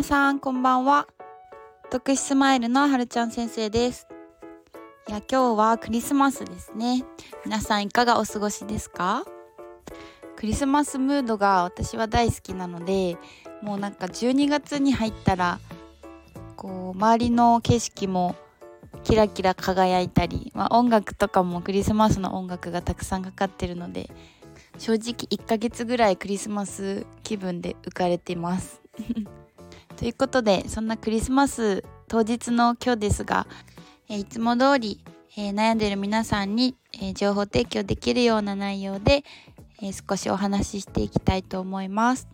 皆さんこんばんは。徳スマイルのはるちゃん先生です。いや今日はクリスマスですね。皆さんいかがお過ごしですか？クリスマスムードが私は大好きなのでもうなんか12月に入ったらこう周りの景色もキラキラ輝いたり、まあ、音楽とかもクリスマスの音楽がたくさんかかってるので正直1ヶ月ぐらいクリスマス気分で浮かれています。ということでそんなクリスマス当日の今日ですが、えいつも通り、えー、悩んでいる皆さんに、えー、情報提供できるような内容で、え少しお話ししていきたいと思います。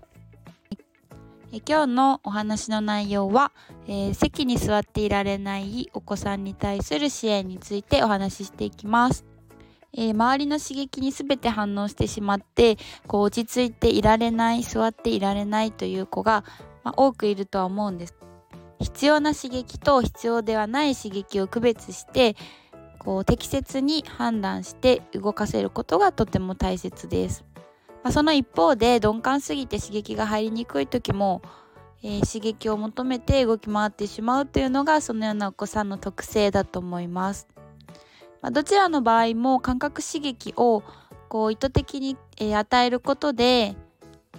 え今日のお話の内容は、えー、席に座っていられないお子さんに対する支援についてお話ししていきます。えー、周りの刺激に全て反応してしまってこう落ち着いていられない座っていられないという子が、まあ、多くいるとは思うんです。必要な刺激と必要ではない刺激を区別してこう適切に判断して動かせることがとても大切です。まあ、その一方で鈍感すぎて刺激が入りにくい時も、えー、刺激を求めて動き回ってしまうというのがそのようなお子さんの特性だと思います。まあ、どちらの場合も感覚刺激をこう意図的に、えー、与えることで、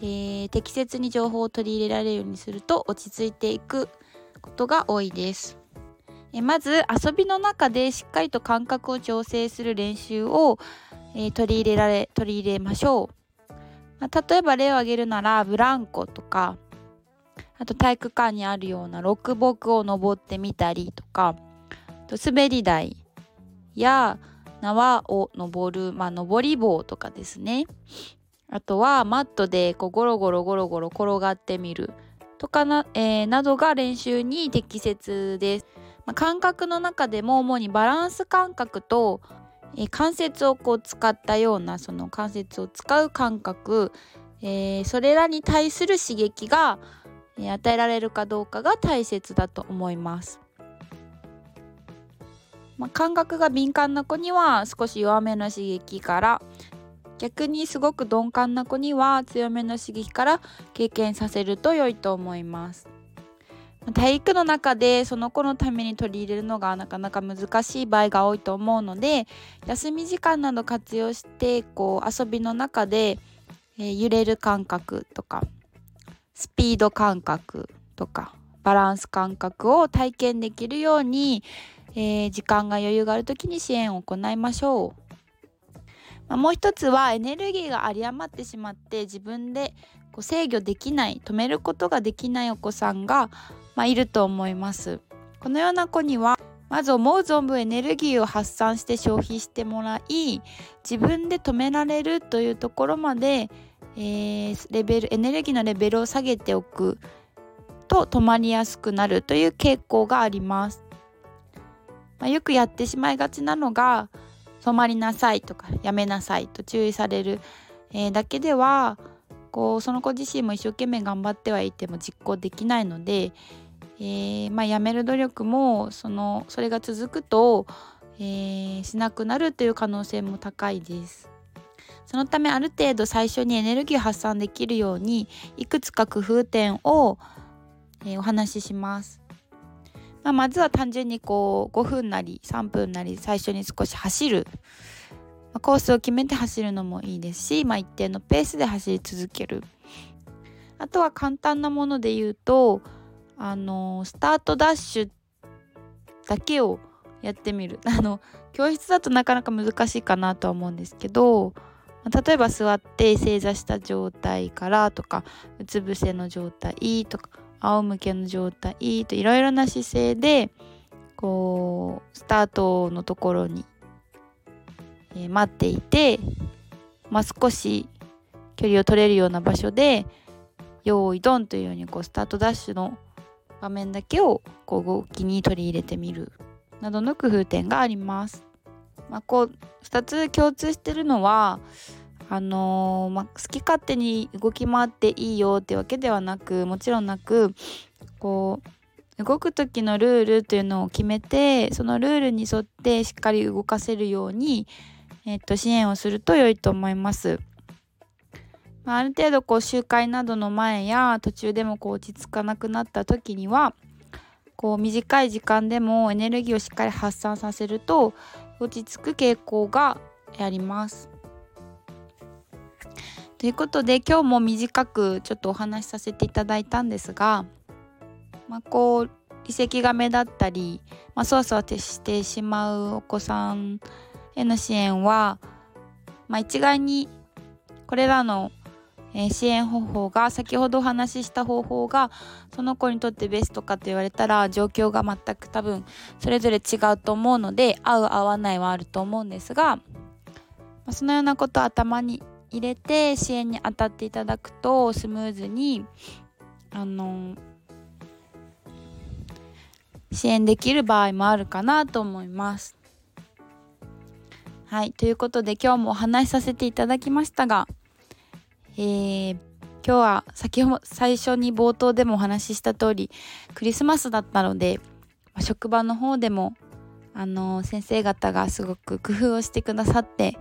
えー、適切に情報を取り入れられるようにすると落ち着いていくことが多いです。えまず遊びの中でしっかりと感覚を調整する練習を、え取り入れられ取り入れましょう。まあ、例えば例を挙げるならブランコとかあと体育館にあるような六木を登ってみたりとかと滑り台や縄を登る、まあ、登り棒とかですねあとはマットでこうゴロゴロゴロゴロ転がってみるとかな,、えー、などが練習に適切です、まあ、感覚の中でも主にバランス感覚とえ関節をこう使ったようなその関節を使う感覚、えー、それらに対する刺激が、え与えられるかどうかが大切だと思います。まあ、感覚が敏感な子には少し弱めの刺激から逆にすごく鈍感な子には強めの刺激から経験させると良いと思います。体育の中でその子のために取り入れるのがなかなか難しい場合が多いと思うので休み時間など活用してこう遊びの中で、えー、揺れる感覚とかスピード感覚とかバランス感覚を体験できるように、えー、時間が余裕がある時に支援を行いましょう。まあ、もう一つはエネルギーが有り余ってしまって自分でこう制御できない止めることができないお子さんがまあ、いると思います。このような子にはまず思う存分エネルギーを発散して消費してもらい自分で止められるというところまで、えー、レベルエネルギーのレベルを下げておくと止まりやすくなるという傾向があります、まあ、よくやってしまいがちなのが止まりなさいとかやめなさいと注意される、えー、だけではこうその子自身も一生懸命頑張ってはいても実行できないので、えー、まあ、やめる努力もそのそれが続くと、えー、しなくなるという可能性も高いです。そのためある程度最初にエネルギー発散できるようにいくつか工夫点を、えー、お話しします。まあ、まずは単純にこう5分なり3分なり最初に少し走る、まあ、コースを決めて走るのもいいですし、まあ、一定のペースで走り続ける。あとは簡単なもので言うとあのスタートダッシュだけをやってみる。あの教室だとなかなか難しいかなとは思うんですけど例えば座って正座した状態からとかうつ伏せの状態とか仰向けの状態といろいろな姿勢でこうスタートのところに、え、待っていて、まあ、少し距離を取れるような場所で用意ドンというようにこうスタートダッシュの場面だけをこう動きに取り入れてみるなどの工夫点があります。まあ、こう2つ共通してるのはあのー、まあ、好き勝手に動き回っていいよってわけではなくもちろんなくこう動く時のルールというのを決めてそのルールに沿ってしっかり動かせるように、えー、っと支援をすると良いと思います。まあ、ある程度こう集会などの前や途中でもこう落ち着かなくなった時にはこう短い時間でもエネルギーをしっかり発散させると落ち着く傾向があります。ということで今日も短くちょっとお話しさせていただいたんですが、まあ、こう遺跡が目立ったり、まあ、そわそわしてしまうお子さんへの支援は、まあ、一概にこれらの支援方法が先ほどお話しした方法がその子にとってベストかと言われたら状況が全く多分それぞれ違うと思うので合う合わないはあると思うんですがそのようなことを頭に入れて支援に当たっていただくとスムーズにあの支援できる場合もあるかなと思います。はい、ということで今日もお話しさせていただきましたが、えー、今日は先ほど最初に冒頭でもお話しした通りクリスマスだったので、職場の方でもあの先生方がすごく工夫をしてくださって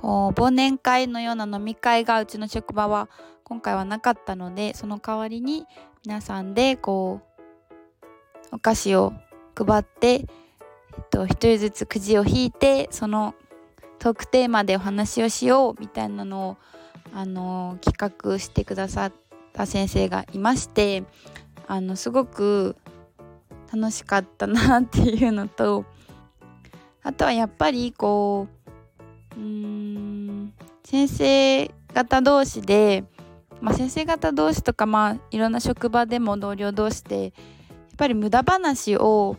こう忘年会のような飲み会がうちの職場は今回はなかったのでその代わりに皆さんでこうお菓子を配って、えっと、一人ずつくじを引いてそのトークテーマでお話をしようみたいなのを、あの企画してくださった先生がいましてあのすごく楽しかったなっていうのとあとはやっぱりこううん先生方同士で、まあ、先生方同士とか、まあ、いろんな職場でも同僚同士でやっぱり無駄話を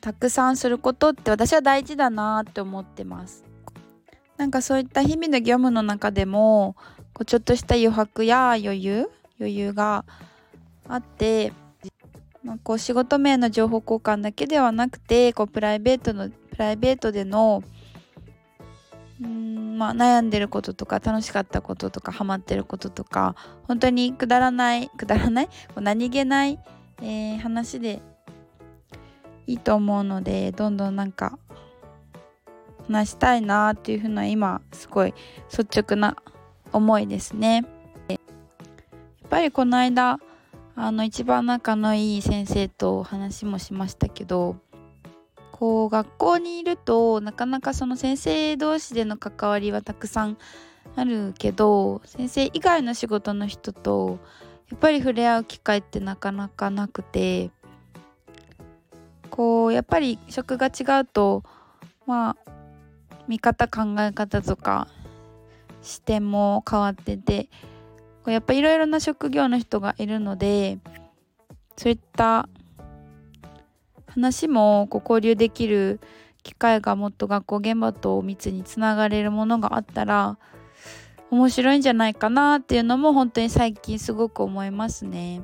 たくさんすることって私は大事だなって思ってます。なんかそういった日々の業務の中でもこうちょっとした余白や余裕余裕があって、まあ、こう仕事面の情報交換だけではなくてこうプライベートのプライベートでのうんまあ、悩んでることとか楽しかったこととかハマってることとか本当にくだらないくだらない？何気ない、えー、話でいいと思うのでどんどんなんか話したいなっていうふうな今すごい率直な思いですね。やっぱりこの間あの一番仲のいい先生と話もしましたけどこう学校にいるとなかなかその先生同士での関わりはたくさんあるけど先生以外の仕事の人とやっぱり触れ合う機会ってなかなかなくてこうやっぱり職が違うとまあ見方考え方とか視点も変わっててこうやっぱいろいろな職業の人がいるのでそういった話もこう交流できる機会がもっと学校現場と密につながれるものがあったら面白いんじゃないかなっていうのも本当に最近すごく思いますね。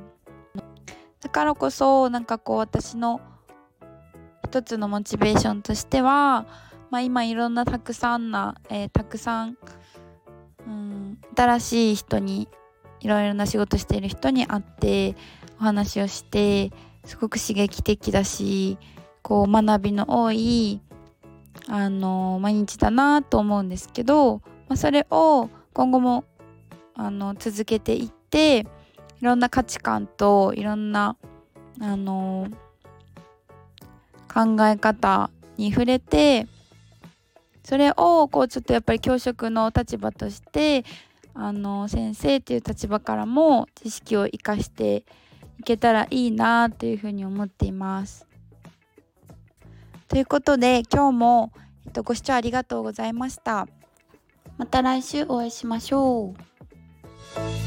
だからこそなんかこう私の一つのモチベーションとしては、まあ、今いろんなたくさんな、えー、たくさん、うん、新しい人にいろいろな仕事している人に会ってお話をしてすごく刺激的だしこう学びの多いあの毎日だなと思うんですけど、まあ、それを今後もあの続けていっていろんな価値観といろんなあの考え方に触れてそれをこうちょっとやっぱり教職の立場としてあの先生っていう立場からも知識を生かしていけたらいいなというふうに思っています。ということで今日も、えっと、ご視聴ありがとうございました。また来週お会いしましょう。